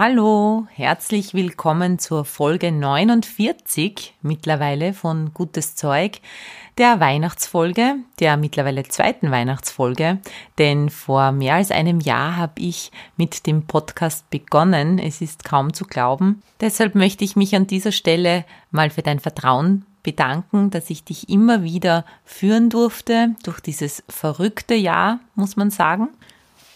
Hallo, herzlich willkommen zur Folge 49 mittlerweile von Gutes Zeug, der Weihnachtsfolge, der mittlerweile zweiten Weihnachtsfolge, denn vor mehr als einem Jahr habe ich mit dem Podcast begonnen. Es ist kaum zu glauben. Deshalb möchte ich mich an dieser Stelle mal für dein Vertrauen bedanken, dass ich dich immer wieder führen durfte durch dieses verrückte Jahr, muss man sagen.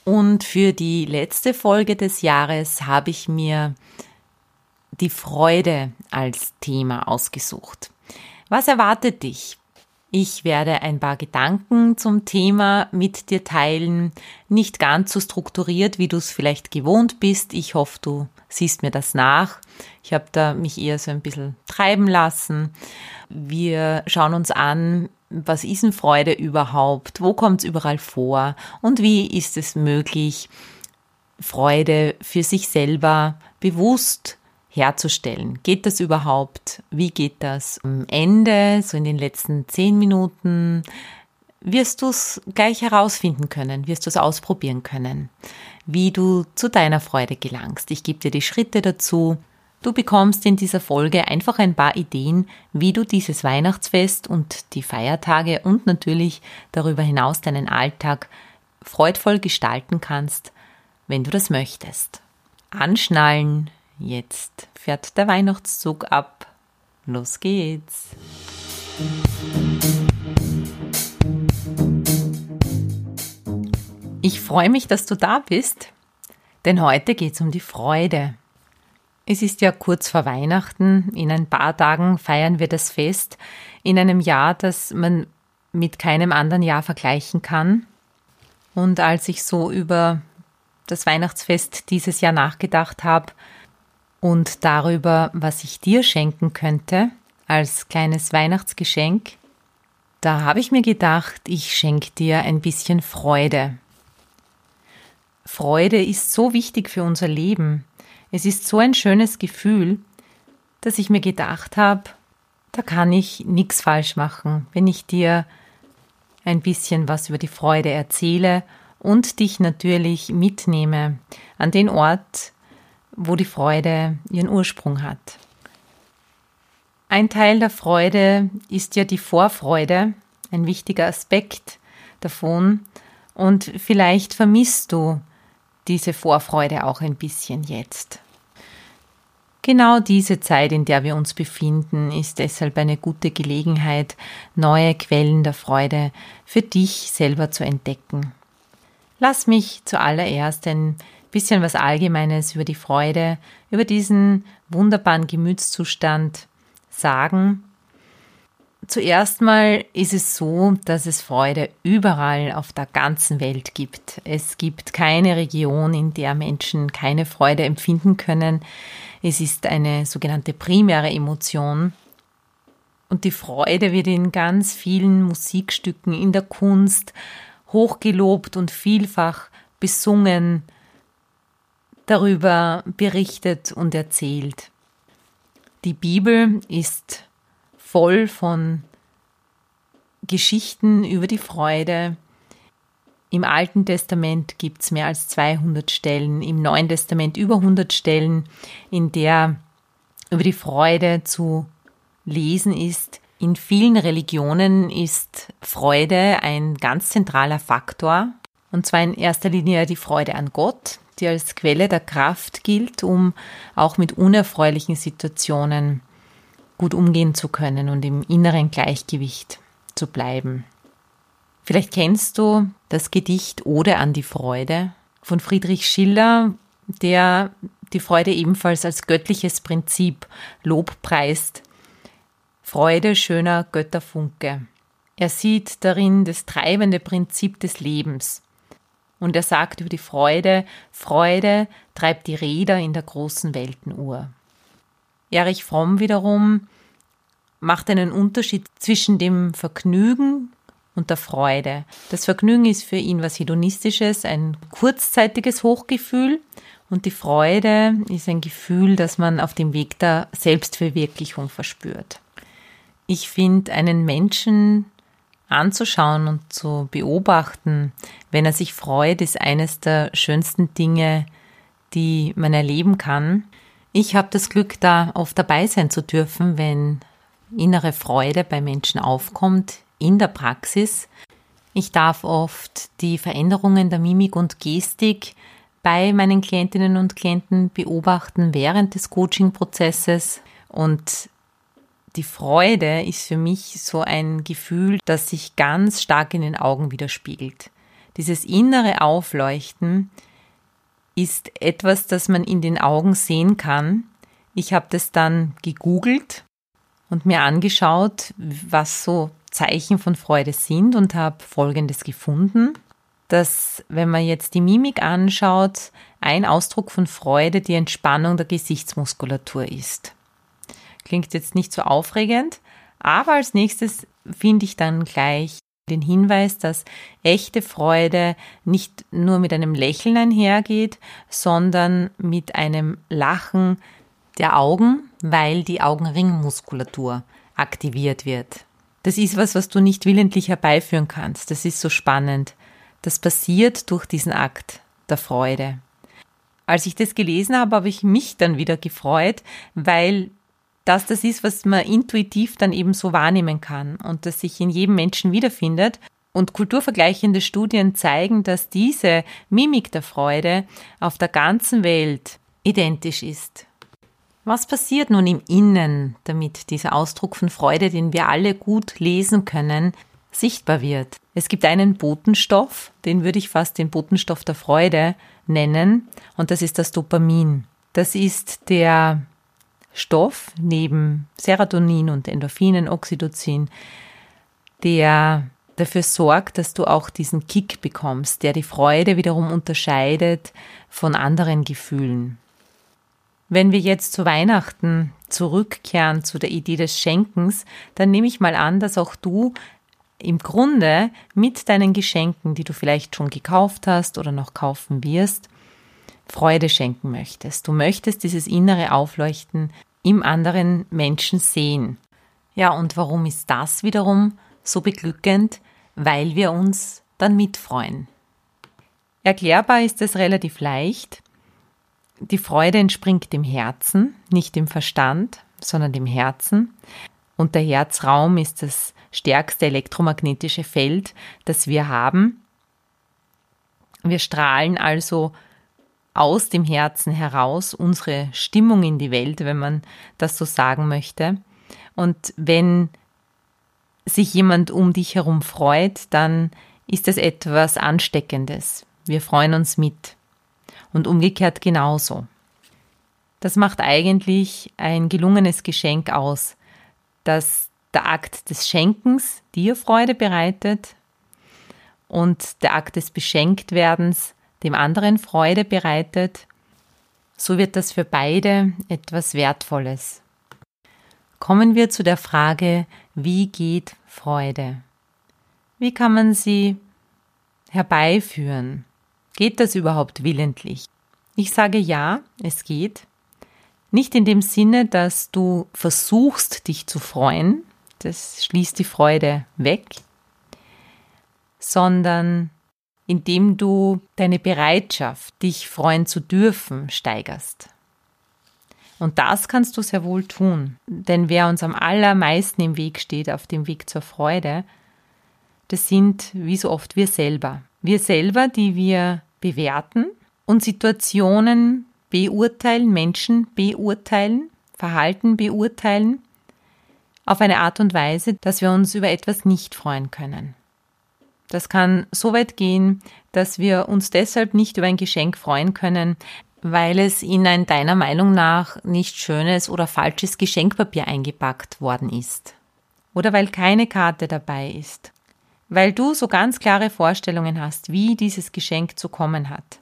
Und für die letzte Folge des Jahres habe ich mir die Freude als Thema ausgesucht. Was erwartet dich? Ich werde ein paar Gedanken zum Thema mit dir teilen, nicht ganz so strukturiert, wie du es vielleicht gewohnt bist. Ich hoffe, du siehst mir das nach. Ich habe da mich eher so ein bisschen treiben lassen. Wir schauen uns an, was ist denn Freude überhaupt? Wo kommt es überall vor? Und wie ist es möglich, Freude für sich selber bewusst herzustellen? Geht das überhaupt? Wie geht das? Am Ende, so in den letzten zehn Minuten, wirst du es gleich herausfinden können, wirst du es ausprobieren können, wie du zu deiner Freude gelangst. Ich gebe dir die Schritte dazu Du bekommst in dieser Folge einfach ein paar Ideen, wie du dieses Weihnachtsfest und die Feiertage und natürlich darüber hinaus deinen Alltag freudvoll gestalten kannst, wenn du das möchtest. Anschnallen, jetzt fährt der Weihnachtszug ab. Los geht's. Ich freue mich, dass du da bist, denn heute geht's um die Freude. Es ist ja kurz vor Weihnachten. In ein paar Tagen feiern wir das Fest in einem Jahr, das man mit keinem anderen Jahr vergleichen kann. Und als ich so über das Weihnachtsfest dieses Jahr nachgedacht habe und darüber, was ich dir schenken könnte als kleines Weihnachtsgeschenk, da habe ich mir gedacht, ich schenke dir ein bisschen Freude. Freude ist so wichtig für unser Leben. Es ist so ein schönes Gefühl, dass ich mir gedacht habe, da kann ich nichts falsch machen, wenn ich dir ein bisschen was über die Freude erzähle und dich natürlich mitnehme an den Ort, wo die Freude ihren Ursprung hat. Ein Teil der Freude ist ja die Vorfreude, ein wichtiger Aspekt davon. Und vielleicht vermisst du diese Vorfreude auch ein bisschen jetzt. Genau diese Zeit, in der wir uns befinden, ist deshalb eine gute Gelegenheit, neue Quellen der Freude für dich selber zu entdecken. Lass mich zuallererst ein bisschen was Allgemeines über die Freude, über diesen wunderbaren Gemütszustand sagen. Zuerst mal ist es so, dass es Freude überall auf der ganzen Welt gibt. Es gibt keine Region, in der Menschen keine Freude empfinden können. Es ist eine sogenannte primäre Emotion. Und die Freude wird in ganz vielen Musikstücken, in der Kunst hochgelobt und vielfach besungen, darüber berichtet und erzählt. Die Bibel ist voll von Geschichten über die Freude, im Alten Testament gibt es mehr als 200 Stellen, im Neuen Testament über 100 Stellen, in der über die Freude zu lesen ist. In vielen Religionen ist Freude ein ganz zentraler Faktor, und zwar in erster Linie die Freude an Gott, die als Quelle der Kraft gilt, um auch mit unerfreulichen Situationen gut umgehen zu können und im inneren Gleichgewicht zu bleiben. Vielleicht kennst du das Gedicht Ode an die Freude von Friedrich Schiller, der die Freude ebenfalls als göttliches Prinzip lobpreist. Freude schöner Götterfunke. Er sieht darin das treibende Prinzip des Lebens. Und er sagt über die Freude, Freude treibt die Räder in der großen Weltenuhr. Erich Fromm wiederum macht einen Unterschied zwischen dem Vergnügen und der Freude. Das Vergnügen ist für ihn was Hedonistisches, ein kurzzeitiges Hochgefühl und die Freude ist ein Gefühl, das man auf dem Weg der Selbstverwirklichung verspürt. Ich finde, einen Menschen anzuschauen und zu beobachten, wenn er sich freut, ist eines der schönsten Dinge, die man erleben kann. Ich habe das Glück, da oft dabei sein zu dürfen, wenn innere Freude bei Menschen aufkommt in der Praxis. Ich darf oft die Veränderungen der Mimik und Gestik bei meinen Klientinnen und Klienten beobachten während des Coaching-Prozesses und die Freude ist für mich so ein Gefühl, das sich ganz stark in den Augen widerspiegelt. Dieses innere Aufleuchten ist etwas, das man in den Augen sehen kann. Ich habe das dann gegoogelt und mir angeschaut, was so Zeichen von Freude sind und habe Folgendes gefunden, dass wenn man jetzt die Mimik anschaut, ein Ausdruck von Freude die Entspannung der Gesichtsmuskulatur ist. Klingt jetzt nicht so aufregend, aber als nächstes finde ich dann gleich den Hinweis, dass echte Freude nicht nur mit einem Lächeln einhergeht, sondern mit einem Lachen der Augen, weil die Augenringmuskulatur aktiviert wird. Das ist was, was du nicht willentlich herbeiführen kannst. Das ist so spannend. Das passiert durch diesen Akt der Freude. Als ich das gelesen habe, habe ich mich dann wieder gefreut, weil das das ist, was man intuitiv dann eben so wahrnehmen kann und das sich in jedem Menschen wiederfindet. Und kulturvergleichende Studien zeigen, dass diese Mimik der Freude auf der ganzen Welt identisch ist. Was passiert nun im Innen, damit dieser Ausdruck von Freude, den wir alle gut lesen können, sichtbar wird? Es gibt einen Botenstoff, den würde ich fast den Botenstoff der Freude nennen, und das ist das Dopamin. Das ist der Stoff neben Serotonin und Endorphinen, Oxytocin, der dafür sorgt, dass du auch diesen Kick bekommst, der die Freude wiederum unterscheidet von anderen Gefühlen. Wenn wir jetzt zu Weihnachten zurückkehren zu der Idee des Schenkens, dann nehme ich mal an, dass auch du im Grunde mit deinen Geschenken, die du vielleicht schon gekauft hast oder noch kaufen wirst, Freude schenken möchtest. Du möchtest dieses innere Aufleuchten im anderen Menschen sehen. Ja, und warum ist das wiederum so beglückend? Weil wir uns dann mitfreuen. Erklärbar ist es relativ leicht die Freude entspringt dem Herzen, nicht dem Verstand, sondern dem Herzen. Und der Herzraum ist das stärkste elektromagnetische Feld, das wir haben. Wir strahlen also aus dem Herzen heraus unsere Stimmung in die Welt, wenn man das so sagen möchte. Und wenn sich jemand um dich herum freut, dann ist es etwas Ansteckendes. Wir freuen uns mit und umgekehrt genauso. Das macht eigentlich ein gelungenes Geschenk aus, dass der Akt des Schenkens dir Freude bereitet und der Akt des Beschenktwerdens dem anderen Freude bereitet, so wird das für beide etwas Wertvolles. Kommen wir zu der Frage, wie geht Freude? Wie kann man sie herbeiführen? Geht das überhaupt willentlich? Ich sage ja, es geht. Nicht in dem Sinne, dass du versuchst, dich zu freuen, das schließt die Freude weg, sondern indem du deine Bereitschaft, dich freuen zu dürfen, steigerst. Und das kannst du sehr wohl tun, denn wer uns am allermeisten im Weg steht, auf dem Weg zur Freude, das sind wie so oft wir selber. Wir selber, die wir bewerten und Situationen beurteilen, Menschen beurteilen, Verhalten beurteilen, auf eine Art und Weise, dass wir uns über etwas nicht freuen können. Das kann so weit gehen, dass wir uns deshalb nicht über ein Geschenk freuen können, weil es in ein deiner Meinung nach nicht schönes oder falsches Geschenkpapier eingepackt worden ist. Oder weil keine Karte dabei ist weil du so ganz klare Vorstellungen hast, wie dieses Geschenk zu kommen hat.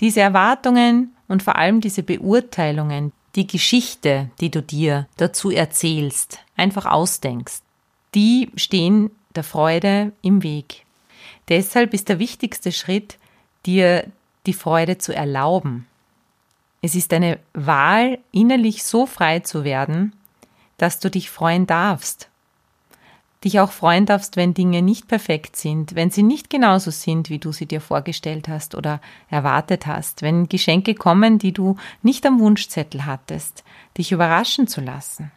Diese Erwartungen und vor allem diese Beurteilungen, die Geschichte, die du dir dazu erzählst, einfach ausdenkst, die stehen der Freude im Weg. Deshalb ist der wichtigste Schritt, dir die Freude zu erlauben. Es ist eine Wahl, innerlich so frei zu werden, dass du dich freuen darfst. Dich auch freuen darfst, wenn Dinge nicht perfekt sind, wenn sie nicht genauso sind, wie du sie dir vorgestellt hast oder erwartet hast, wenn Geschenke kommen, die du nicht am Wunschzettel hattest, dich überraschen zu lassen.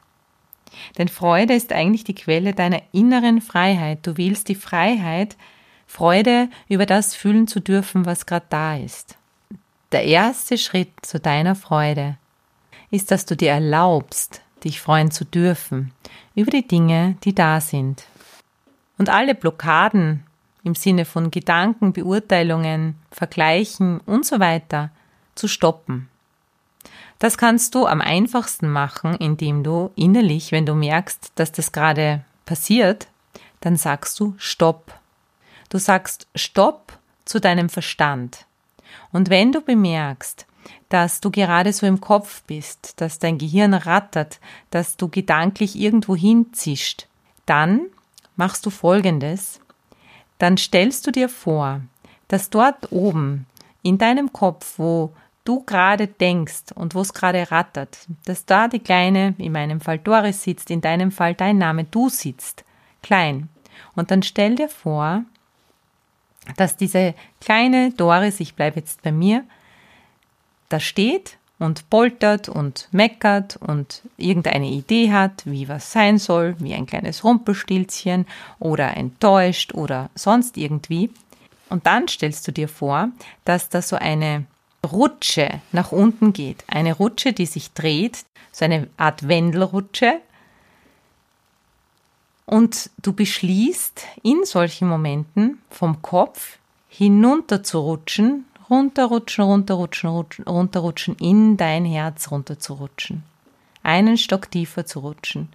Denn Freude ist eigentlich die Quelle deiner inneren Freiheit. Du wählst die Freiheit, Freude über das fühlen zu dürfen, was gerade da ist. Der erste Schritt zu deiner Freude ist, dass du dir erlaubst, dich freuen zu dürfen über die Dinge, die da sind. Und alle Blockaden im Sinne von Gedanken, Beurteilungen, Vergleichen und so weiter zu stoppen. Das kannst du am einfachsten machen, indem du innerlich, wenn du merkst, dass das gerade passiert, dann sagst du Stopp. Du sagst Stopp zu deinem Verstand. Und wenn du bemerkst, dass du gerade so im Kopf bist, dass dein Gehirn rattert, dass du gedanklich irgendwo hinzischt, dann machst du Folgendes. Dann stellst du dir vor, dass dort oben in deinem Kopf, wo du gerade denkst und wo es gerade rattert, dass da die kleine, in meinem Fall Doris sitzt, in deinem Fall dein Name, du sitzt, klein. Und dann stell dir vor, dass diese kleine Doris, ich bleibe jetzt bei mir, da steht und poltert und meckert und irgendeine Idee hat, wie was sein soll, wie ein kleines Rumpelstilzchen oder enttäuscht oder sonst irgendwie. Und dann stellst du dir vor, dass da so eine Rutsche nach unten geht. Eine Rutsche, die sich dreht, so eine Art Wendelrutsche. Und du beschließt in solchen Momenten vom Kopf hinunter zu rutschen runterrutschen, runterrutschen, rutschen, runterrutschen, in dein Herz runterzurutschen. Einen Stock tiefer zu rutschen.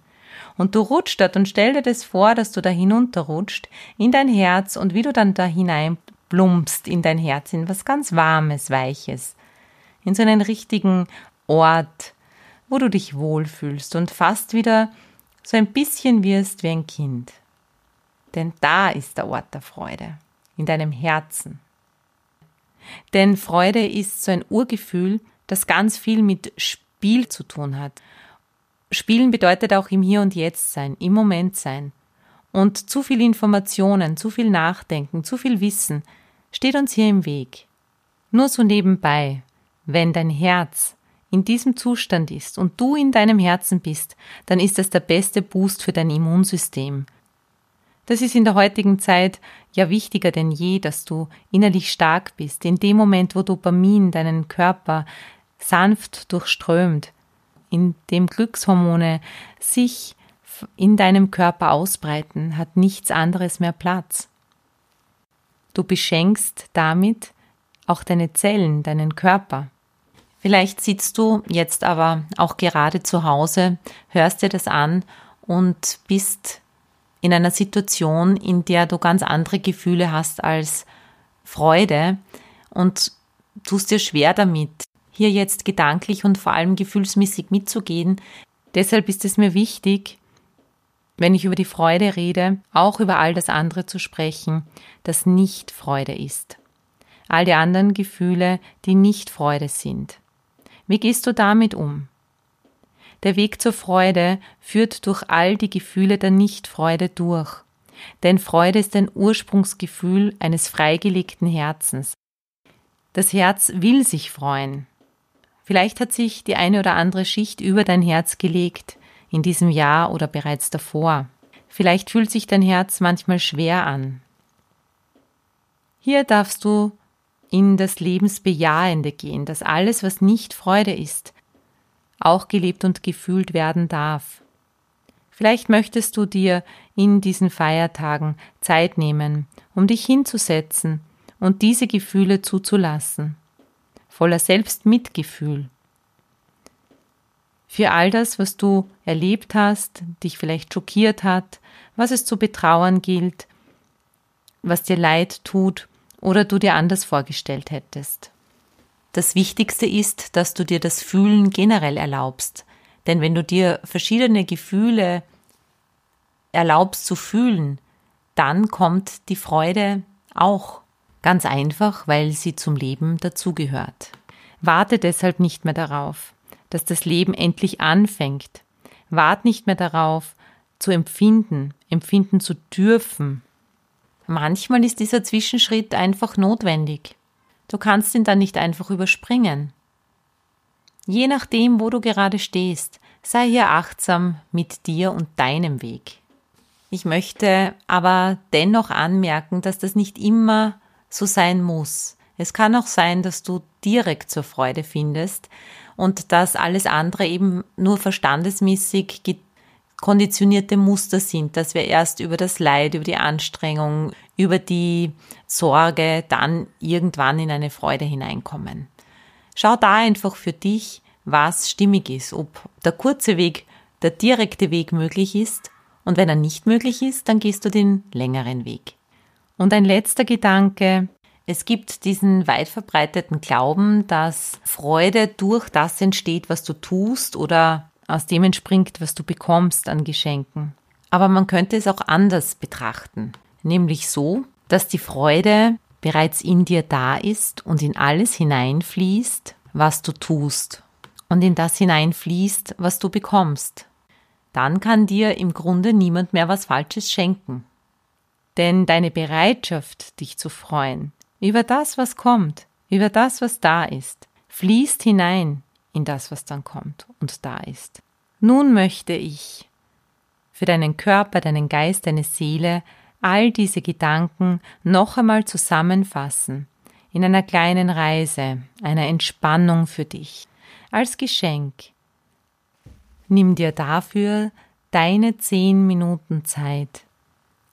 Und du rutschst dort und stell dir das vor, dass du da hinunterrutscht in dein Herz und wie du dann da hinein plumpst in dein Herz, in was ganz Warmes, Weiches. In so einen richtigen Ort, wo du dich wohlfühlst und fast wieder so ein bisschen wirst wie ein Kind. Denn da ist der Ort der Freude, in deinem Herzen. Denn Freude ist so ein Urgefühl, das ganz viel mit Spiel zu tun hat. Spielen bedeutet auch im Hier und Jetzt sein, im Moment sein. Und zu viel Informationen, zu viel Nachdenken, zu viel Wissen steht uns hier im Weg. Nur so nebenbei, wenn dein Herz in diesem Zustand ist und du in deinem Herzen bist, dann ist das der beste Boost für dein Immunsystem, das ist in der heutigen Zeit ja wichtiger denn je, dass du innerlich stark bist. In dem Moment, wo Dopamin deinen Körper sanft durchströmt, in dem Glückshormone sich in deinem Körper ausbreiten, hat nichts anderes mehr Platz. Du beschenkst damit auch deine Zellen, deinen Körper. Vielleicht sitzt du jetzt aber auch gerade zu Hause, hörst dir das an und bist in einer Situation, in der du ganz andere Gefühle hast als Freude und tust dir schwer damit, hier jetzt gedanklich und vor allem gefühlsmäßig mitzugehen. Deshalb ist es mir wichtig, wenn ich über die Freude rede, auch über all das andere zu sprechen, das nicht Freude ist. All die anderen Gefühle, die nicht Freude sind. Wie gehst du damit um? Der Weg zur Freude führt durch all die Gefühle der Nichtfreude durch. Denn Freude ist ein Ursprungsgefühl eines freigelegten Herzens. Das Herz will sich freuen. Vielleicht hat sich die eine oder andere Schicht über dein Herz gelegt, in diesem Jahr oder bereits davor. Vielleicht fühlt sich dein Herz manchmal schwer an. Hier darfst du in das Lebensbejahende gehen, dass alles, was nicht Freude ist, auch gelebt und gefühlt werden darf. Vielleicht möchtest du dir in diesen Feiertagen Zeit nehmen, um dich hinzusetzen und diese Gefühle zuzulassen, voller Selbstmitgefühl. Für all das, was du erlebt hast, dich vielleicht schockiert hat, was es zu betrauern gilt, was dir leid tut oder du dir anders vorgestellt hättest. Das Wichtigste ist, dass du dir das Fühlen generell erlaubst. Denn wenn du dir verschiedene Gefühle erlaubst zu fühlen, dann kommt die Freude auch. Ganz einfach, weil sie zum Leben dazugehört. Warte deshalb nicht mehr darauf, dass das Leben endlich anfängt. Wart nicht mehr darauf, zu empfinden, empfinden zu dürfen. Manchmal ist dieser Zwischenschritt einfach notwendig. Du kannst ihn dann nicht einfach überspringen. Je nachdem, wo du gerade stehst, sei hier achtsam mit dir und deinem Weg. Ich möchte aber dennoch anmerken, dass das nicht immer so sein muss. Es kann auch sein, dass du direkt zur Freude findest und dass alles andere eben nur verstandesmäßig konditionierte Muster sind, dass wir erst über das Leid, über die Anstrengung, über die Sorge dann irgendwann in eine Freude hineinkommen. Schau da einfach für dich, was stimmig ist, ob der kurze Weg, der direkte Weg möglich ist und wenn er nicht möglich ist, dann gehst du den längeren Weg. Und ein letzter Gedanke, es gibt diesen weit verbreiteten Glauben, dass Freude durch das entsteht, was du tust oder aus dem entspringt, was du bekommst an Geschenken. Aber man könnte es auch anders betrachten, nämlich so, dass die Freude bereits in dir da ist und in alles hineinfließt, was du tust und in das hineinfließt, was du bekommst. Dann kann dir im Grunde niemand mehr was Falsches schenken. Denn deine Bereitschaft, dich zu freuen, über das, was kommt, über das, was da ist, fließt hinein in das, was dann kommt und da ist. Nun möchte ich für deinen Körper, deinen Geist, deine Seele all diese Gedanken noch einmal zusammenfassen in einer kleinen Reise, einer Entspannung für dich, als Geschenk. Nimm dir dafür deine zehn Minuten Zeit.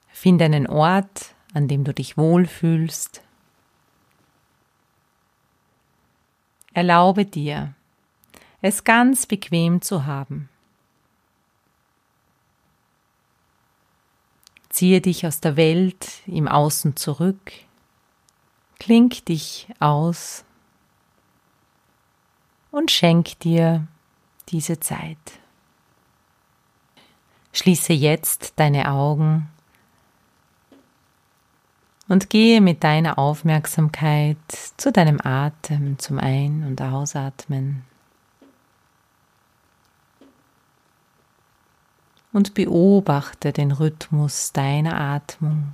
Finde einen Ort, an dem du dich wohlfühlst. Erlaube dir, es ganz bequem zu haben. Ziehe dich aus der Welt im Außen zurück, klink dich aus und schenk dir diese Zeit. Schließe jetzt deine Augen und gehe mit deiner Aufmerksamkeit zu deinem Atem, zum Ein- und Ausatmen. Und beobachte den Rhythmus deiner Atmung,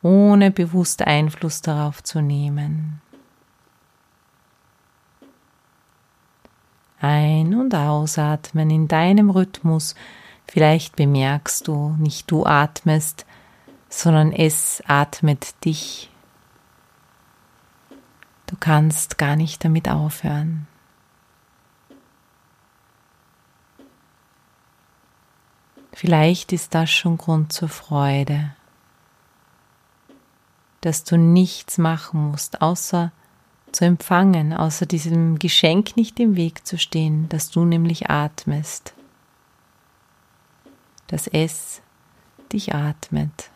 ohne bewusst Einfluss darauf zu nehmen. Ein- und ausatmen in deinem Rhythmus Vielleicht bemerkst du, nicht du atmest, sondern es atmet dich. Du kannst gar nicht damit aufhören. Vielleicht ist das schon Grund zur Freude, dass du nichts machen musst, außer zu empfangen, außer diesem Geschenk nicht im Weg zu stehen, dass du nämlich atmest dass es dich atmet.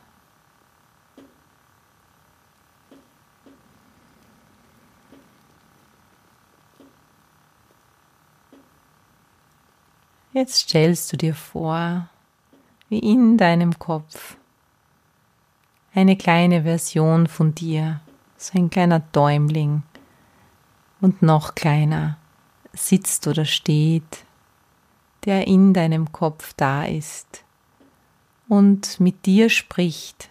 Jetzt stellst du dir vor, wie in deinem Kopf eine kleine Version von dir, so ein kleiner Däumling und noch kleiner, sitzt oder steht der in deinem Kopf da ist und mit dir spricht.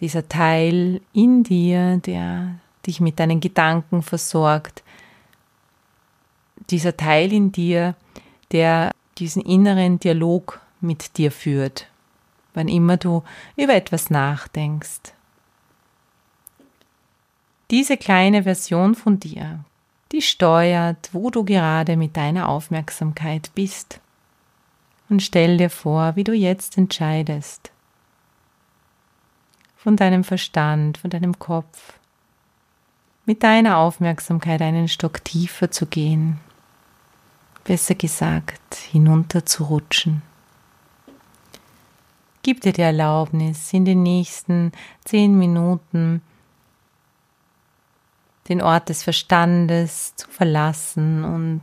Dieser Teil in dir, der dich mit deinen Gedanken versorgt. Dieser Teil in dir, der diesen inneren Dialog mit dir führt, wann immer du über etwas nachdenkst. Diese kleine Version von dir die steuert, wo du gerade mit deiner Aufmerksamkeit bist. Und stell dir vor, wie du jetzt entscheidest. Von deinem Verstand, von deinem Kopf, mit deiner Aufmerksamkeit einen Stock tiefer zu gehen, besser gesagt, hinunter zu rutschen. Gib dir die Erlaubnis, in den nächsten zehn Minuten den Ort des Verstandes zu verlassen und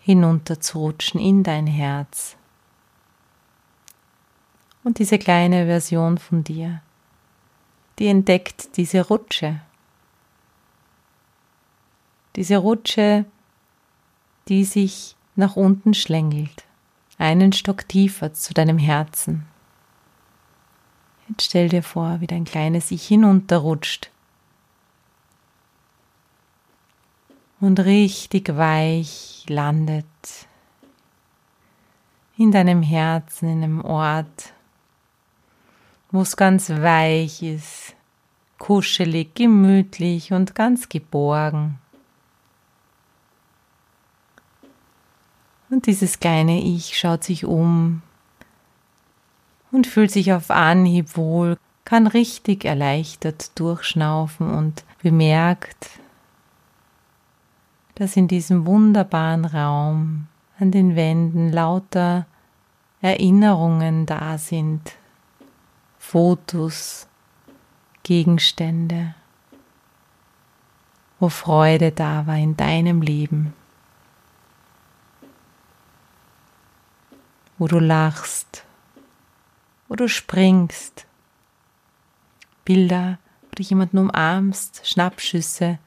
hinunterzurutschen in dein Herz. Und diese kleine Version von dir, die entdeckt diese Rutsche. Diese Rutsche, die sich nach unten schlängelt, einen Stock tiefer zu deinem Herzen. Jetzt stell dir vor, wie dein kleines Ich hinunterrutscht und richtig weich landet in deinem Herzen, in einem Ort, wo es ganz weich ist, kuschelig, gemütlich und ganz geborgen. Und dieses kleine Ich schaut sich um und fühlt sich auf Anhieb wohl, kann richtig erleichtert durchschnaufen und bemerkt, dass in diesem wunderbaren Raum an den Wänden lauter Erinnerungen da sind, Fotos, Gegenstände, wo Freude da war in deinem Leben, wo du lachst, wo du springst, Bilder, wo du jemanden umarmst, Schnappschüsse,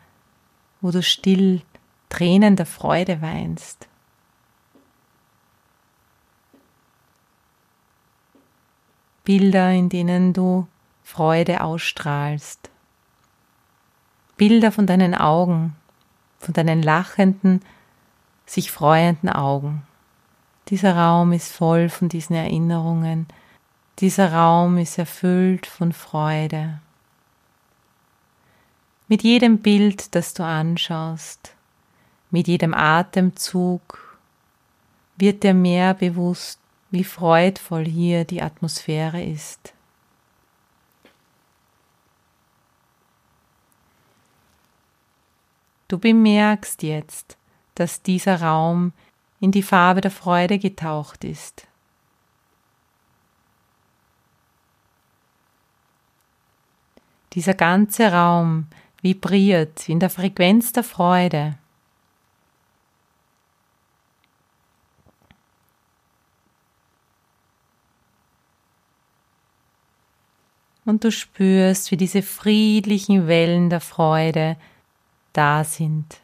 wo du still Tränen der Freude weinst. Bilder, in denen du Freude ausstrahlst. Bilder von deinen Augen, von deinen lachenden, sich freuenden Augen. Dieser Raum ist voll von diesen Erinnerungen. Dieser Raum ist erfüllt von Freude. Mit jedem Bild, das du anschaust, mit jedem Atemzug wird dir mehr bewusst, wie freudvoll hier die Atmosphäre ist. Du bemerkst jetzt, dass dieser Raum in die Farbe der Freude getaucht ist. Dieser ganze Raum vibriert in der Frequenz der Freude. Und du spürst, wie diese friedlichen Wellen der Freude da sind.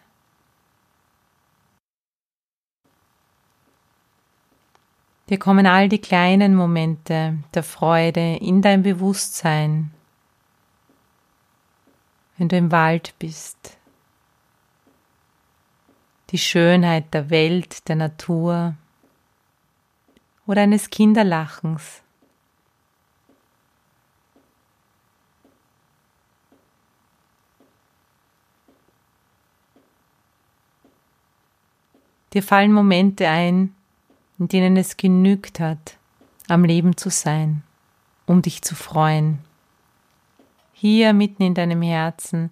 Dir kommen all die kleinen Momente der Freude in dein Bewusstsein, wenn du im Wald bist, die Schönheit der Welt, der Natur oder eines Kinderlachens. Dir fallen Momente ein, in denen es genügt hat, am Leben zu sein, um dich zu freuen. Hier mitten in deinem Herzen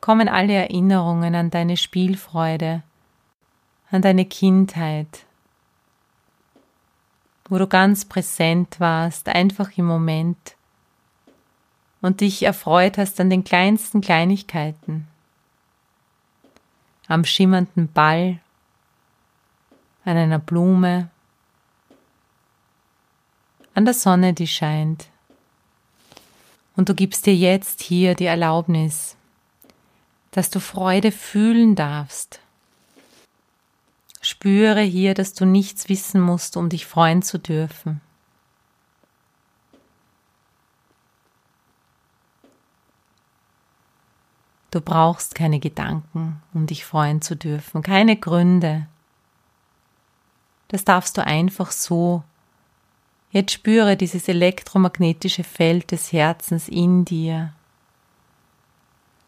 kommen alle Erinnerungen an deine Spielfreude, an deine Kindheit, wo du ganz präsent warst, einfach im Moment und dich erfreut hast an den kleinsten Kleinigkeiten, am schimmernden Ball, an einer Blume, an der Sonne, die scheint. Und du gibst dir jetzt hier die Erlaubnis, dass du Freude fühlen darfst. Spüre hier, dass du nichts wissen musst, um dich freuen zu dürfen. Du brauchst keine Gedanken, um dich freuen zu dürfen, keine Gründe. Das darfst du einfach so. Jetzt spüre dieses elektromagnetische Feld des Herzens in dir.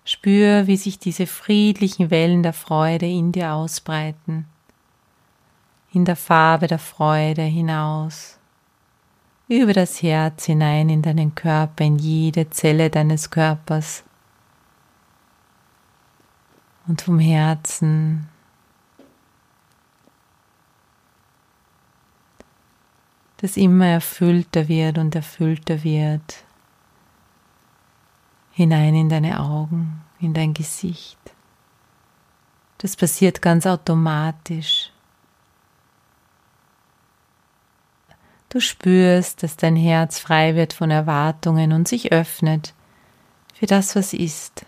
Spür, wie sich diese friedlichen Wellen der Freude in dir ausbreiten, in der Farbe der Freude hinaus, über das Herz hinein in deinen Körper, in jede Zelle deines Körpers und vom Herzen das immer erfüllter wird und erfüllter wird, hinein in deine Augen, in dein Gesicht. Das passiert ganz automatisch. Du spürst, dass dein Herz frei wird von Erwartungen und sich öffnet für das, was ist.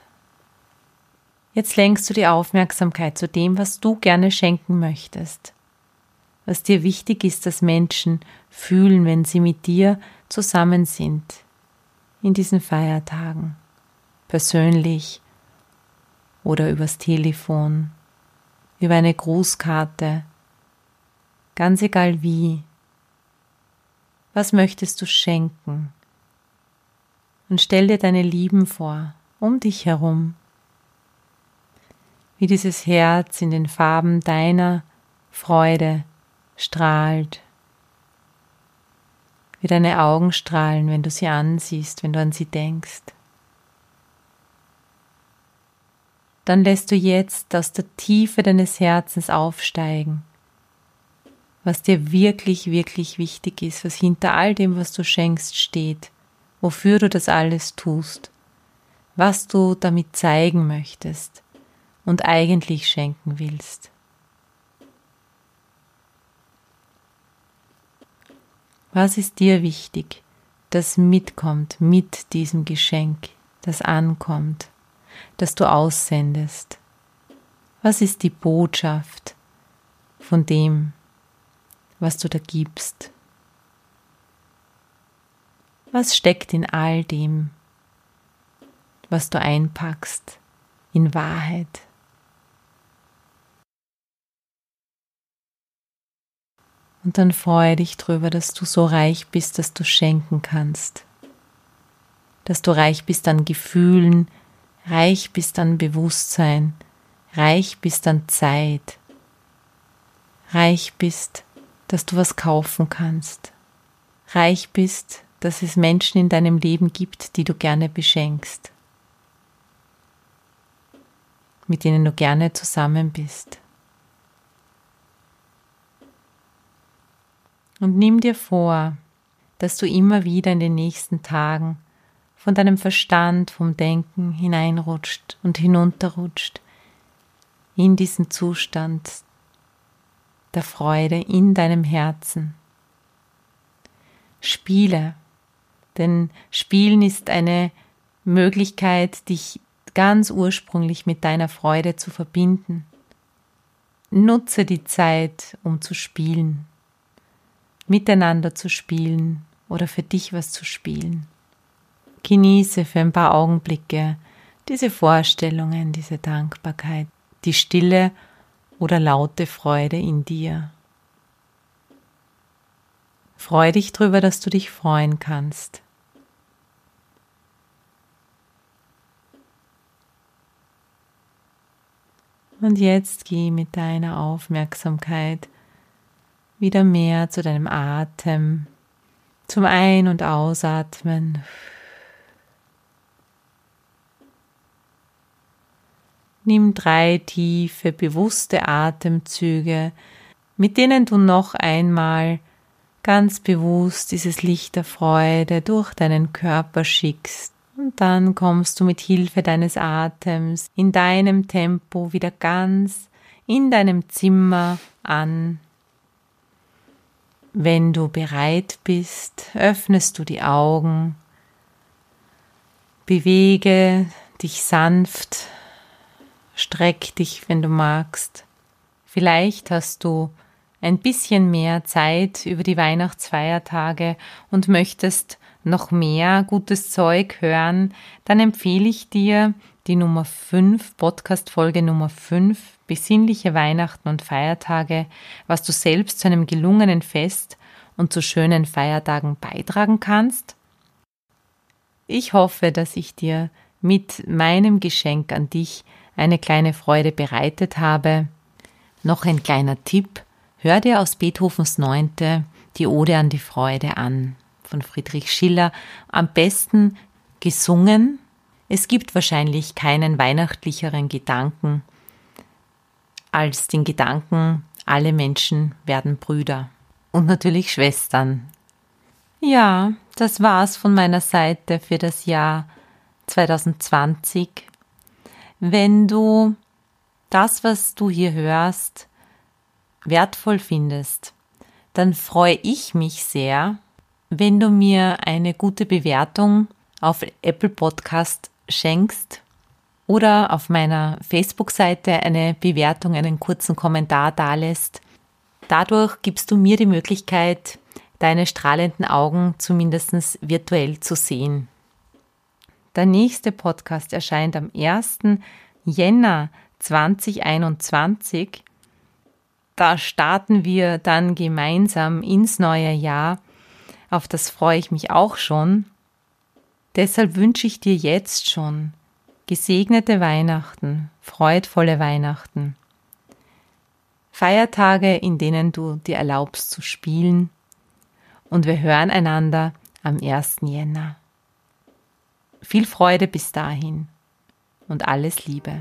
Jetzt lenkst du die Aufmerksamkeit zu dem, was du gerne schenken möchtest, was dir wichtig ist, dass Menschen fühlen, wenn sie mit dir zusammen sind in diesen Feiertagen, persönlich oder übers Telefon, über eine Grußkarte, ganz egal wie. Was möchtest du schenken? Und stell dir deine Lieben vor, um dich herum, wie dieses Herz in den Farben deiner Freude strahlt, wie deine Augen strahlen, wenn du sie ansiehst, wenn du an sie denkst. Dann lässt du jetzt aus der Tiefe deines Herzens aufsteigen was dir wirklich, wirklich wichtig ist, was hinter all dem, was du schenkst, steht, wofür du das alles tust, was du damit zeigen möchtest und eigentlich schenken willst. Was ist dir wichtig, das mitkommt mit diesem Geschenk, das ankommt, das du aussendest? Was ist die Botschaft von dem, was du da gibst. Was steckt in all dem, was du einpackst, in Wahrheit? Und dann freue dich drüber, dass du so reich bist, dass du schenken kannst. Dass du reich bist an Gefühlen, reich bist an Bewusstsein, reich bist an Zeit, reich bist dass du was kaufen kannst, reich bist, dass es Menschen in deinem Leben gibt, die du gerne beschenkst, mit denen du gerne zusammen bist. Und nimm dir vor, dass du immer wieder in den nächsten Tagen von deinem Verstand, vom Denken hineinrutscht und hinunterrutscht in diesen Zustand der Freude in deinem Herzen. Spiele, denn Spielen ist eine Möglichkeit, dich ganz ursprünglich mit deiner Freude zu verbinden. Nutze die Zeit, um zu spielen, miteinander zu spielen oder für dich was zu spielen. Genieße für ein paar Augenblicke diese Vorstellungen, diese Dankbarkeit, die Stille oder laute Freude in dir. Freu dich darüber, dass du dich freuen kannst. Und jetzt geh mit deiner Aufmerksamkeit wieder mehr zu deinem Atem, zum Ein- und Ausatmen. Nimm drei tiefe, bewusste Atemzüge, mit denen du noch einmal ganz bewusst dieses Licht der Freude durch deinen Körper schickst. Und dann kommst du mit Hilfe deines Atems in deinem Tempo wieder ganz in deinem Zimmer an. Wenn du bereit bist, öffnest du die Augen, bewege dich sanft Streck dich, wenn du magst. Vielleicht hast du ein bisschen mehr Zeit über die Weihnachtsfeiertage und möchtest noch mehr gutes Zeug hören, dann empfehle ich dir die Nummer 5, Podcast-Folge Nummer 5, besinnliche Weihnachten und Feiertage, was du selbst zu einem gelungenen Fest und zu schönen Feiertagen beitragen kannst. Ich hoffe, dass ich dir mit meinem Geschenk an dich eine kleine Freude bereitet habe. Noch ein kleiner Tipp. Hör dir aus Beethovens Neunte die Ode an die Freude an von Friedrich Schiller. Am besten gesungen. Es gibt wahrscheinlich keinen weihnachtlicheren Gedanken als den Gedanken, alle Menschen werden Brüder und natürlich Schwestern. Ja, das war's von meiner Seite für das Jahr 2020. Wenn du das, was du hier hörst, wertvoll findest, dann freue ich mich sehr, wenn du mir eine gute Bewertung auf Apple Podcast schenkst oder auf meiner Facebook-Seite eine Bewertung, einen kurzen Kommentar dalässt. Dadurch gibst du mir die Möglichkeit, deine strahlenden Augen zumindest virtuell zu sehen. Der nächste Podcast erscheint am 1. Jänner 2021. Da starten wir dann gemeinsam ins neue Jahr. Auf das freue ich mich auch schon. Deshalb wünsche ich dir jetzt schon gesegnete Weihnachten, freudvolle Weihnachten. Feiertage, in denen du dir erlaubst zu spielen, und wir hören einander am 1. Jänner. Viel Freude bis dahin und alles Liebe.